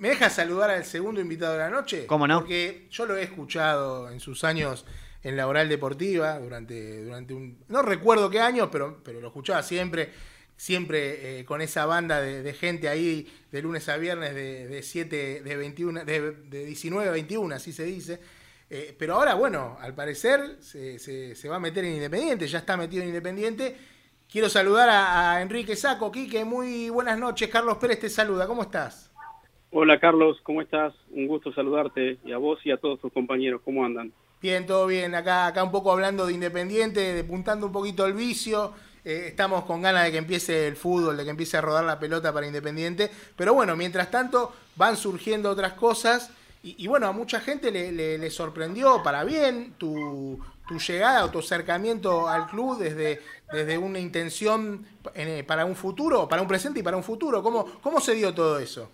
¿Me dejas saludar al segundo invitado de la noche? ¿Cómo no? Porque yo lo he escuchado en sus años en la oral deportiva durante, durante un... No recuerdo qué años, pero, pero lo escuchaba siempre, siempre eh, con esa banda de, gente ahí de lunes a viernes de, de 7, de 21, de, de 19 a 21, así se dice. Eh, pero ahora, bueno, al parecer se, se, va a meter en Independiente, ya está metido en Independiente. Quiero saludar a, a Enrique Saco, Quique, muy buenas noches. Carlos Pérez te saluda, ¿cómo estás? Hola Carlos, ¿cómo estás? Un gusto saludarte y a vos y a todos tus compañeros, ¿cómo andan? Bien, todo bien. Acá, acá un poco hablando de Independiente, depuntando un poquito el vicio. Eh, estamos con ganas de que empiece el fútbol, de que empiece a rodar la pelota para Independiente. Pero bueno, mientras tanto van surgiendo otras cosas. Y, bueno, a mucha gente le, sorprendió para bien tu, llegada o tu acercamiento al club desde, desde una intención eh, para un futuro, para un presente y para un futuro. ¿Cómo, cómo se dio todo eso?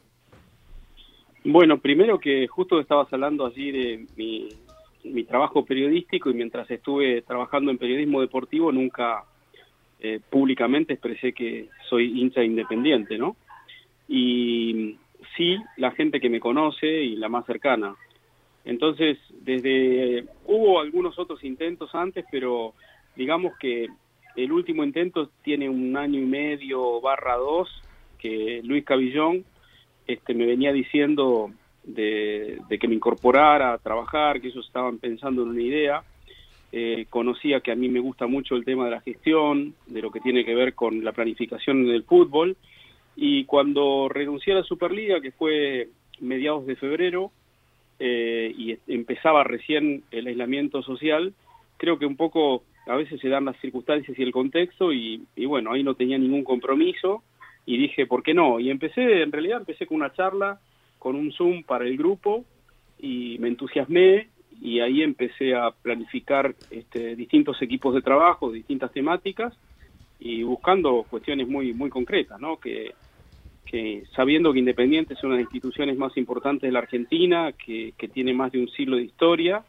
Bueno, primero que justo estabas hablando allí de mi, trabajo periodístico y mientras estuve trabajando en periodismo deportivo nunca eh, públicamente expresé que soy hincha independiente, ¿no? Y sí, la gente que me conoce y la más cercana. Entonces, desde hubo algunos otros intentos antes, pero digamos que el último intento tiene un año y medio barra dos, que Luis Cabillón este, me venía diciendo de, que me incorporara a trabajar, que ellos estaban pensando en una idea. Eh, conocía que a mí me gusta mucho el tema de la gestión, de lo que tiene que ver con la planificación del fútbol. Y cuando renuncié a la Superliga, que fue mediados de febrero, eh, y empezaba recién el aislamiento social, creo que un poco a veces se dan las circunstancias y el contexto, y bueno, ahí no tenía ningún compromiso y dije, ¿por qué no? Y empecé, en realidad empecé con una charla, con un Zoom para el grupo y me entusiasmé y ahí empecé a planificar este, distintos equipos de trabajo, distintas temáticas y buscando cuestiones muy, muy concretas, ¿no? Que, que sabiendo que Independiente es una de las instituciones más importantes de la Argentina, que, que tiene más de un siglo de historia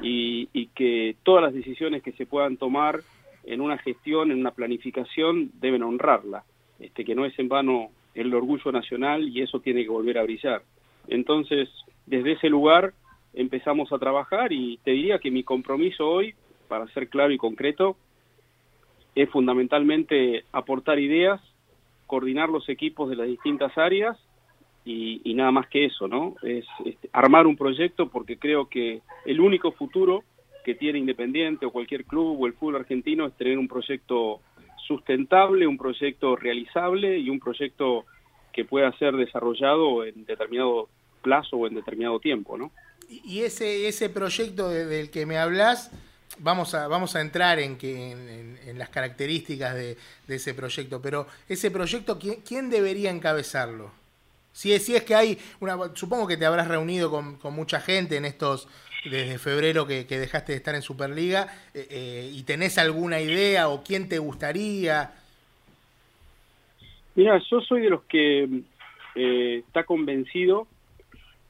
y, y que todas las decisiones que se puedan tomar en una gestión, en una planificación, deben honrarla este, que no es en vano el orgullo nacional y eso tiene que volver a brillar. Entonces, desde ese lugar empezamos a trabajar y te diría que mi compromiso hoy, para ser claro y concreto, es fundamentalmente aportar ideas, coordinar los equipos de las distintas áreas y, nada más que eso, ¿no? Es, es, armar un proyecto porque creo que el único futuro que tiene Independiente o cualquier club o el fútbol argentino es tener un proyecto sustentable, un proyecto realizable y un proyecto que pueda ser desarrollado en determinado plazo o en determinado tiempo, ¿no? Y ese ese proyecto del que me hablas, vamos a vamos a entrar en que en, las características de, ese proyecto, pero ese proyecto quién, quién debería encabezarlo? Si es, si es que hay una supongo que te habrás reunido con, con mucha gente en estos desde febrero que, dejaste de estar en Superliga eh, eh, y tenés alguna idea o quién te gustaría. Mira, yo soy de los que eh, está convencido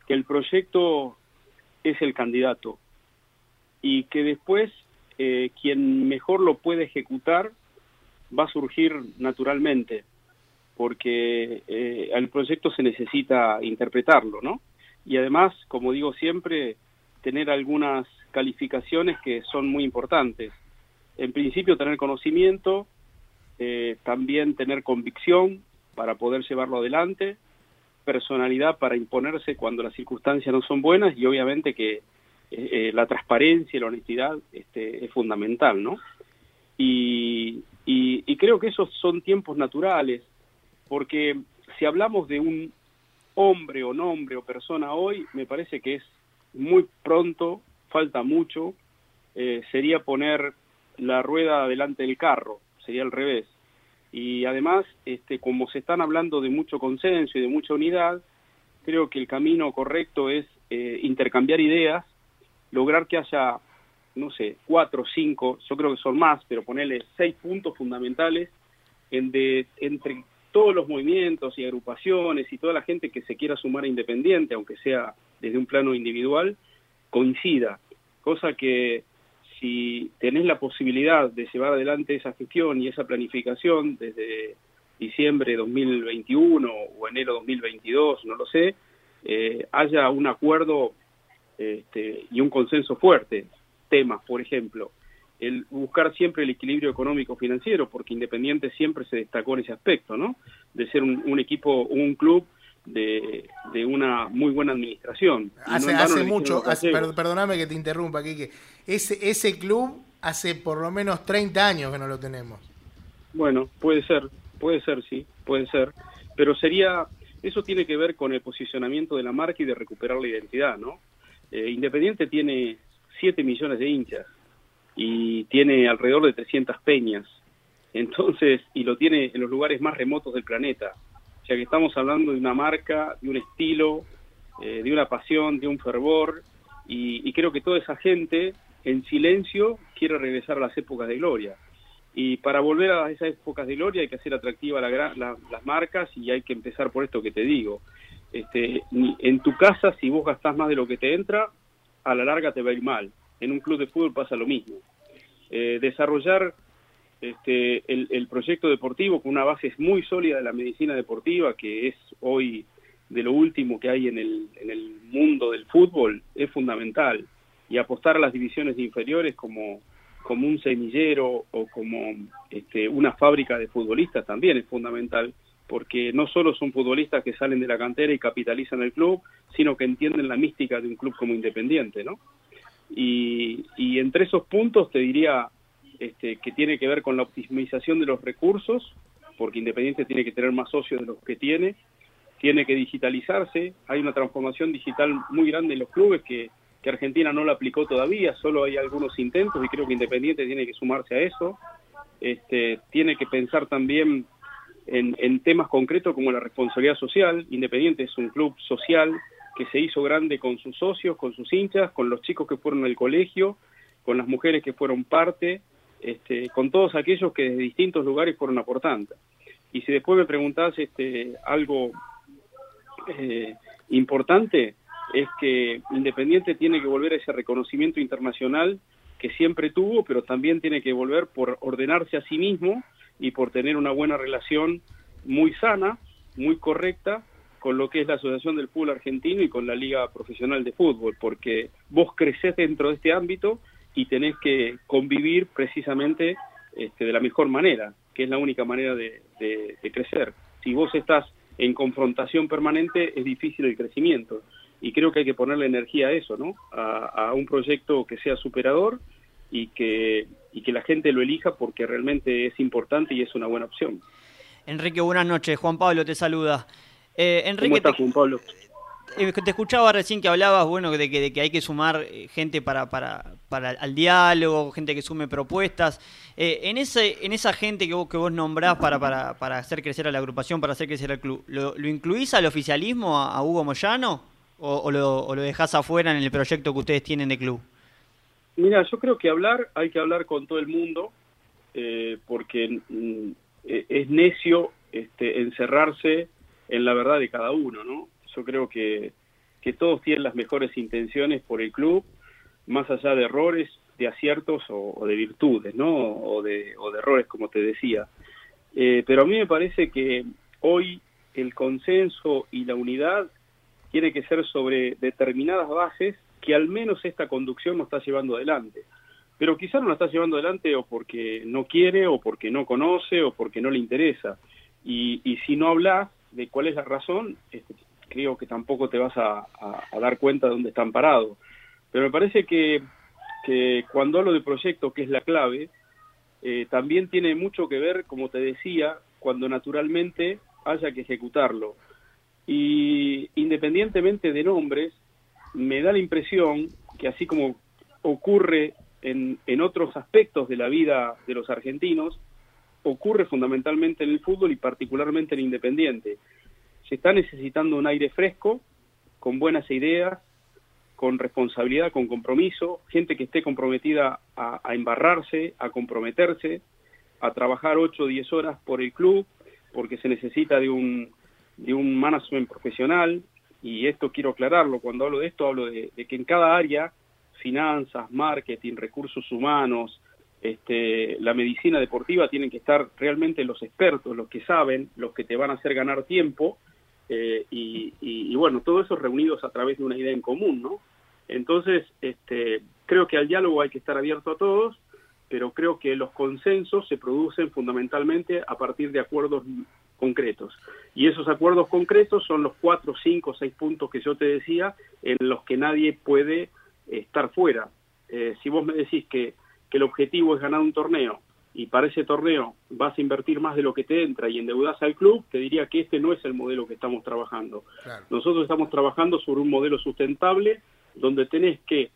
que el proyecto es el candidato y que después quien mejor lo puede ejecutar va a surgir naturalmente porque al proyecto se necesita interpretarlo, ¿no? Y además, como digo siempre, tener algunas calificaciones que son muy importantes. En principio, tener conocimiento, eh, también tener convicción para poder llevarlo adelante, personalidad para imponerse cuando las circunstancias no son buenas y obviamente que eh, eh, la transparencia y la honestidad este, es fundamental, ¿no? Y, y creo que esos son tiempos naturales, porque si hablamos de un hombre o nombre o persona hoy, me parece que es muy pronto, falta mucho, eh, sería poner la rueda delante del carro, sería al revés. Y además, este, como se están hablando de mucho consenso y de mucha unidad, creo que el camino correcto es eh, intercambiar ideas, lograr que haya, no sé, cuatro cinco, yo creo que son más, pero ponerle seis puntos fundamentales en de, entre todos los movimientos y agrupaciones y toda la gente que se quiera sumar a Independiente, aunque sea desde un plano individual, coincida. Cosa que si tenés la posibilidad de llevar adelante esa gestión y esa planificación desde diciembre de 2021 o enero de 2022, no lo sé, eh, haya un acuerdo este, y un consenso fuerte. Temas, por ejemplo, el buscar siempre el equilibrio económico financiero, porque Independiente siempre se destacó en ese aspecto, ¿no? De ser un, equipo, un club de, una muy buena administración. Hace, hace mucho, perdóname que te interrumpa, que ese, ese club hace por lo menos 30 años que no lo tenemos. Bueno, puede ser, puede ser, sí, puede ser, pero sería, eso tiene que ver con el posicionamiento de la marca y de recuperar la identidad, ¿no? Eh, Independiente tiene 7 millones de hinchas y tiene alrededor de 300 peñas, entonces, y lo tiene en los lugares más remotos del planeta, o sea que estamos hablando de una marca, de un estilo, eh, de una pasión, de un fervor, y, creo que toda esa gente en silencio quiere regresar a las épocas de gloria. Y para volver a esas épocas de gloria hay que hacer atractiva las marcas y hay que empezar por esto que te digo. Este, en tu casa, si vos gastás más de lo que te entra, a la larga te va a ir mal. En un club de fútbol pasa lo mismo. Eh, desarrollar este, el, proyecto deportivo con una base muy sólida de la medicina deportiva, que es hoy de lo último que hay en el, en el mundo del fútbol, es fundamental. Y apostar a las divisiones inferiores como, como un semillero o como este, una fábrica de futbolistas también es fundamental, porque no solo son futbolistas que salen de la cantera y capitalizan el club, sino que entienden la mística de un club como independiente, ¿no? Y, y entre esos puntos te diría este, que tiene que ver con la optimización de los recursos, porque Independiente tiene que tener más socios de los que tiene, tiene que digitalizarse, hay una transformación digital muy grande en los clubes que, Argentina no la aplicó todavía, solo hay algunos intentos y creo que Independiente tiene que sumarse a eso, este, tiene que pensar también en, en temas concretos como la responsabilidad social, Independiente es un club social que se hizo grande con sus socios, con sus hinchas, con los chicos que fueron al colegio, con las mujeres que fueron parte, este, con todos aquellos que desde distintos lugares fueron aportando. Y si después me preguntás este, algo eh, importante, es que Independiente tiene que volver a ese reconocimiento internacional que siempre tuvo, pero también tiene que volver por ordenarse a sí mismo y por tener una buena relación muy sana, muy correcta con lo que es la Asociación del Fútbol Argentino y con la Liga Profesional de Fútbol, porque vos crecés dentro de este ámbito y tenés que convivir precisamente este, de la mejor manera, que es la única manera de, crecer. Si vos estás en confrontación permanente, es difícil el crecimiento. Y creo que hay que ponerle energía a eso, ¿no? A, un proyecto que sea superador y que, y que la gente lo elija porque realmente es importante y es una buena opción. Enrique, buenas noches. Juan Pablo te saluda. Eh, Enrique, ¿Cómo estás, Juan Pablo? Eh, te escuchaba recién que hablabas, bueno, de que, de que hay que sumar eh, gente para, para, para al diálogo, gente que sume propuestas. Eh, en ese en esa gente que vos, que vos nombrás para, para, para hacer crecer a la agrupación, para hacer crecer al club, ¿lo, lo incluís al oficialismo, a, Hugo Moyano, o, lo, lo dejás afuera en el proyecto que ustedes tienen de club? Mira, yo creo que hablar, hay que hablar con todo el mundo, porque mm, es necio este, encerrarse en la verdad de cada uno, ¿no? Yo creo que, que todos tienen las mejores intenciones por el club, más allá de errores, de aciertos o, de virtudes, ¿no? O de, o de, errores, como te decía. Eh, pero a mí me parece que hoy el consenso y la unidad tiene que ser sobre determinadas bases que al menos esta conducción no está llevando adelante. Pero quizás no la está llevando adelante o porque no quiere, o porque no conoce, o porque no le interesa. Y, y si no hablas de cuál es la razón, este, creo que tampoco te vas a, dar cuenta de dónde están parados. Pero me parece que, que cuando hablo de proyecto, que es la clave, eh, también tiene mucho que ver, como te decía, cuando naturalmente haya que ejecutarlo. Y independientemente de nombres, me da la impresión que así como ocurre en, en otros aspectos de la vida de los argentinos, ocurre fundamentalmente en el fútbol y particularmente en Independiente se está necesitando un aire fresco, con buenas ideas, con responsabilidad, con compromiso, gente que esté comprometida a, embarrarse, a comprometerse, a trabajar 8 o 10 horas por el club, porque se necesita de un, de un management profesional, y esto quiero aclararlo, cuando hablo de esto hablo de, de que en cada área, finanzas, marketing, recursos humanos, este, la medicina deportiva, tienen que estar realmente los expertos, los que saben, los que te van a hacer ganar tiempo, eh, y, bueno, todo eso reunidos a través de una idea en común, ¿no? Entonces, este, creo que al diálogo hay que estar abierto a todos, pero creo que los consensos se producen fundamentalmente a partir de acuerdos concretos. Y esos acuerdos concretos son los cuatro, cinco, seis puntos que yo te decía, en los que nadie puede estar fuera. Eh, si vos me decís que, que el objetivo es ganar un torneo y para ese torneo vas a invertir más de lo que te entra y endeudas al club, te diría que este no es el modelo que estamos trabajando. Nosotros estamos trabajando sobre un modelo sustentable donde tenés que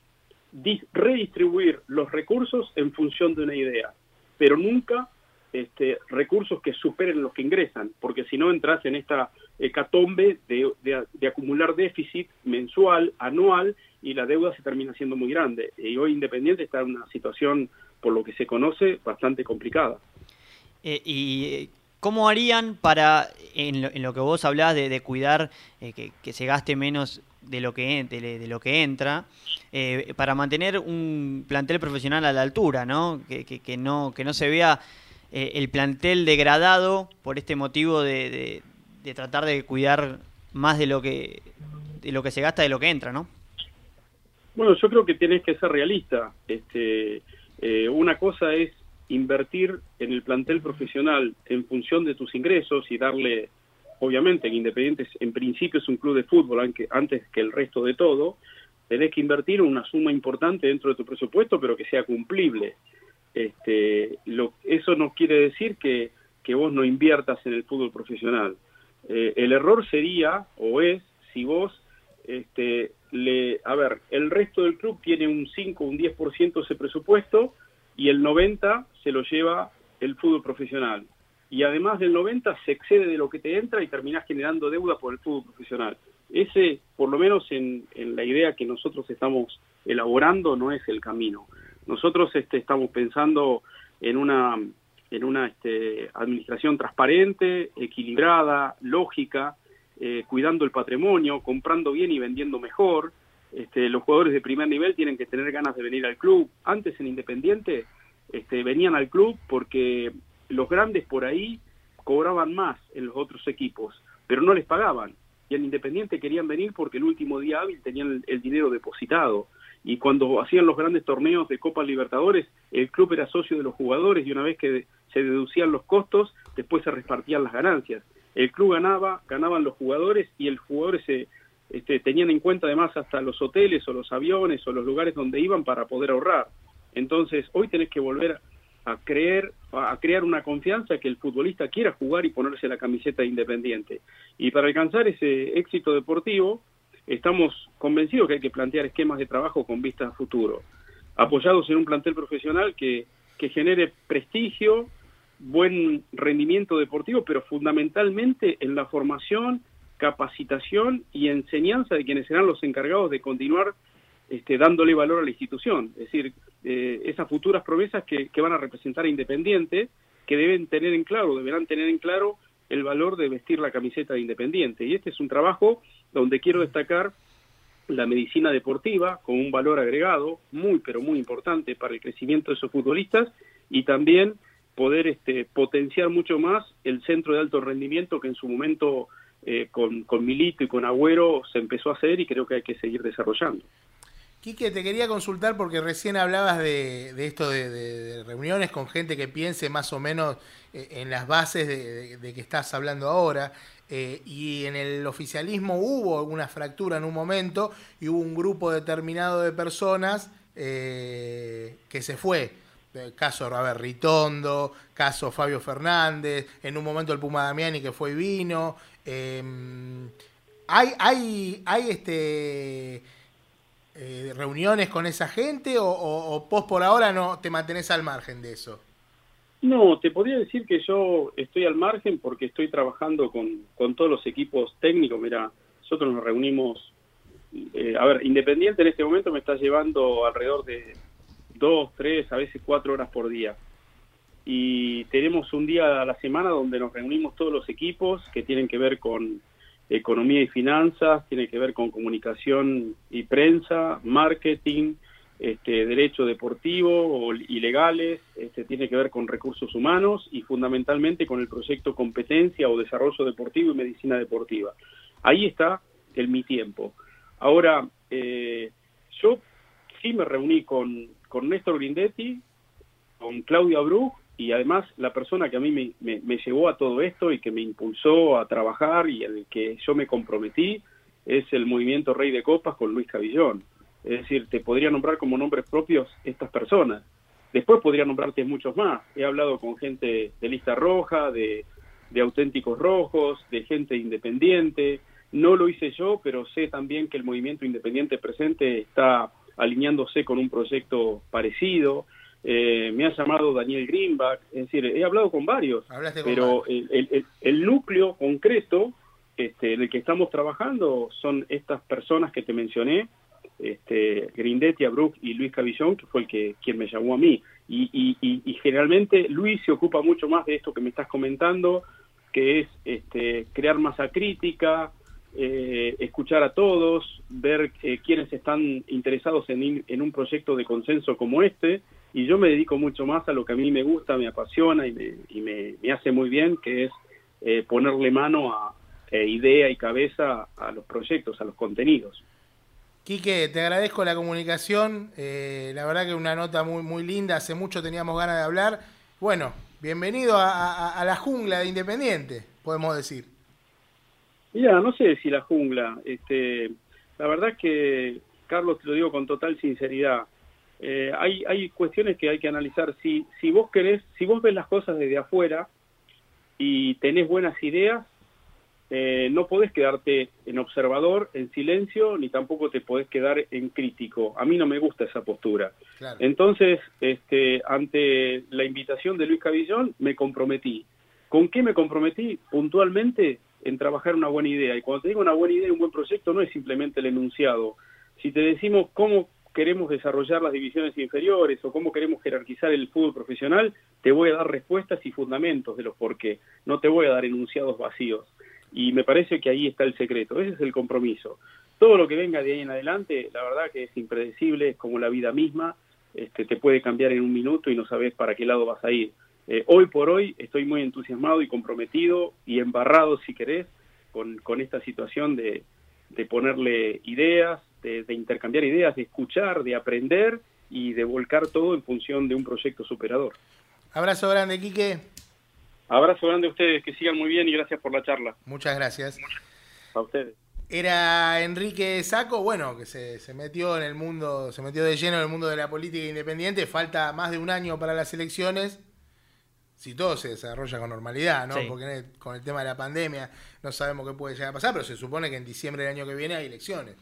redistribuir los recursos en función de una idea, pero nunca este, recursos que superen los que ingresan, porque si no entras en esta hecatombe de, de, acumular déficit mensual, anual, y la deuda se termina siendo muy grande. Y hoy Independiente está en una situación por lo que se conoce, bastante complicada. Eh, ¿Y eh, cómo harían para, en lo, que vos hablás de, cuidar eh, que, se gaste menos de lo que, de, lo que entra, para mantener un plantel profesional a la altura, ¿no? Que, que no, que no se vea el plantel degradado por este motivo de, de, tratar de cuidar más de lo que de lo que se gasta de lo que entra, ¿no? Bueno, yo creo que tienes que ser realista. Este, eh, una cosa es invertir en el plantel profesional en función de tus ingresos y darle, obviamente, en Independiente en principio es un club de fútbol aunque, antes que el resto de todo, tenés que invertir una suma importante dentro de tu presupuesto, pero que sea cumplible. Este, lo, eso no quiere decir que, que vos no inviertas en el fútbol profesional. Eh, el error sería, o es, si vos este, le, a ver, el resto del club tiene un 5, un 10% de ese presupuesto y el 90 se lo lleva el fútbol profesional. Y además del 90 se excede de lo que te entra y terminás generando deuda por el fútbol profesional. Ese, por lo menos en, la idea que nosotros estamos elaborando, no es el camino. Nosotros este, estamos pensando en una, en una este, administración transparente, equilibrada, lógica, eh, cuidando el patrimonio, comprando bien y vendiendo mejor. Este, los jugadores de primer nivel tienen que tener ganas de venir al club. Antes en Independiente este, venían al club porque los grandes por ahí cobraban más en los otros equipos, pero no les pagaban. Y en Independiente querían venir porque el último día hábil tenían el, dinero depositado. Y cuando hacían los grandes torneos de Copa Libertadores, el club era socio de los jugadores y una vez que se deducían los costos, después se repartían las ganancias el club ganaba, ganaban los jugadores y el jugador se este, tenían en cuenta además hasta los hoteles o los aviones o los lugares donde iban para poder ahorrar. Entonces, hoy tenés que volver a creer, a crear una confianza que el futbolista quiera jugar y ponerse la camiseta independiente. Y para alcanzar ese éxito deportivo, estamos convencidos que hay que plantear esquemas de trabajo con vista a futuro, apoyados en un plantel profesional que, que genere prestigio, buen rendimiento deportivo, pero fundamentalmente en la formación, capacitación y enseñanza de quienes serán los encargados de continuar este, dándole valor a la institución. Es decir, eh, esas futuras promesas que, que, van a representar a Independiente, que deben tener en claro, deberán tener en claro el valor de vestir la camiseta de Independiente. Y este es un trabajo donde quiero destacar la medicina deportiva con un valor agregado muy, pero muy importante para el crecimiento de esos futbolistas y también poder este, potenciar mucho más el centro de alto rendimiento que en su momento eh, con, con, Milito y con Agüero se empezó a hacer y creo que hay que seguir desarrollando. Quique, te quería consultar porque recién hablabas de, esto de, reuniones con gente que piense más o menos eh, en las bases de, que estás hablando ahora. Eh, y en el oficialismo hubo alguna fractura en un momento y hubo un grupo determinado de personas que se fue caso a Ritondo, caso Fabio Fernández, en un momento el Puma Damiani que fue y vino. Em, ¿Hay, hay, hay este, eh, reuniones con esa gente o, o, vos por ahora no te mantenés al margen de eso? No, te podría decir que yo estoy al margen porque estoy trabajando con, con todos los equipos técnicos. Mira, nosotros nos reunimos, eh, a ver, Independiente en este momento me está llevando alrededor de dos, tres, a veces cuatro horas por día. Y tenemos un día a la semana donde nos reunimos todos los equipos que tienen que ver con economía y finanzas, tiene que ver con comunicación y prensa, marketing, este, derecho deportivo o ilegales, este, tiene que ver con recursos humanos y fundamentalmente con el proyecto competencia o desarrollo deportivo y medicina deportiva. Ahí está el mi tiempo. Ahora, eh, yo sí me reuní con, con Néstor Grindetti, con Claudio Abruj y además la persona que a mí me, me, llevó a todo esto y que me impulsó a trabajar y el que yo me comprometí es el movimiento Rey de Copas con Luis Cabillón. Es decir, te podría nombrar como nombres propios estas personas. Después podría nombrarte muchos más. He hablado con gente de lista roja, de auténticos rojos, de gente independiente. No lo hice yo, pero sé también que el movimiento independiente presente está alineándose con un proyecto parecido. Eh, me ha llamado Daniel Greenback, es decir, he hablado con varios, pero El, el, núcleo concreto este, en el que estamos trabajando son estas personas que te mencioné, este, Grindetti, Abruc y Luis Cavillón, que fue el que quien me llamó a mí. Y, y, generalmente Luis se ocupa mucho más de esto que me estás comentando, que es este, crear masa crítica, eh, escuchar a todos, ver eh, quiénes están interesados en, un proyecto de consenso como este, y yo me dedico mucho más a lo que a mí me gusta, me apasiona y me, y me, hace muy bien, que es eh, ponerle mano a eh, idea y cabeza a los proyectos, a los contenidos. Quique, te agradezco la comunicación, eh, la verdad que una nota muy, muy linda, hace mucho teníamos ganas de hablar. Bueno, bienvenido a, a la jungla de Independiente, podemos decir. Mira, no sé si la jungla. Este, la verdad es que, Carlos, te lo digo con total sinceridad. Eh, hay, hay cuestiones que hay que analizar. Si, si vos querés, si vos ves las cosas desde afuera y tenés buenas ideas, eh, no podés quedarte en observador, en silencio, ni tampoco te podés quedar en crítico. A mí no me gusta esa postura. Entonces, este, ante la invitación de Luis Cabillón, me comprometí. ¿Con qué me comprometí? Puntualmente en trabajar una buena idea. Y cuando te digo una buena idea un buen proyecto, no es simplemente el enunciado. Si te decimos cómo queremos desarrollar las divisiones inferiores o cómo queremos jerarquizar el fútbol profesional, te voy a dar respuestas y fundamentos de los por qué. No te voy a dar enunciados vacíos. Y me parece que ahí está el secreto. Ese es el compromiso. Todo lo que venga de ahí en adelante, la verdad que es impredecible, es como la vida misma. Este, te puede cambiar en un minuto y no sabes para qué lado vas a ir. Eh, hoy por hoy estoy muy entusiasmado y comprometido y embarrado, si querés, con, con esta situación de, de ponerle ideas, de, intercambiar ideas, de escuchar, de aprender y de volcar todo en función de un proyecto superador. Abrazo grande, Quique. Abrazo grande a ustedes, que sigan muy bien y gracias por la charla. Muchas gracias. A ustedes. Era Enrique Saco, bueno, que se, se, metió en el mundo, se metió de lleno en el mundo de la política independiente. Falta más de un año para las elecciones si todo se desarrolla con normalidad, ¿no? Porque con el tema de la pandemia no sabemos qué puede llegar a pasar, pero se supone que en diciembre del año que viene hay elecciones.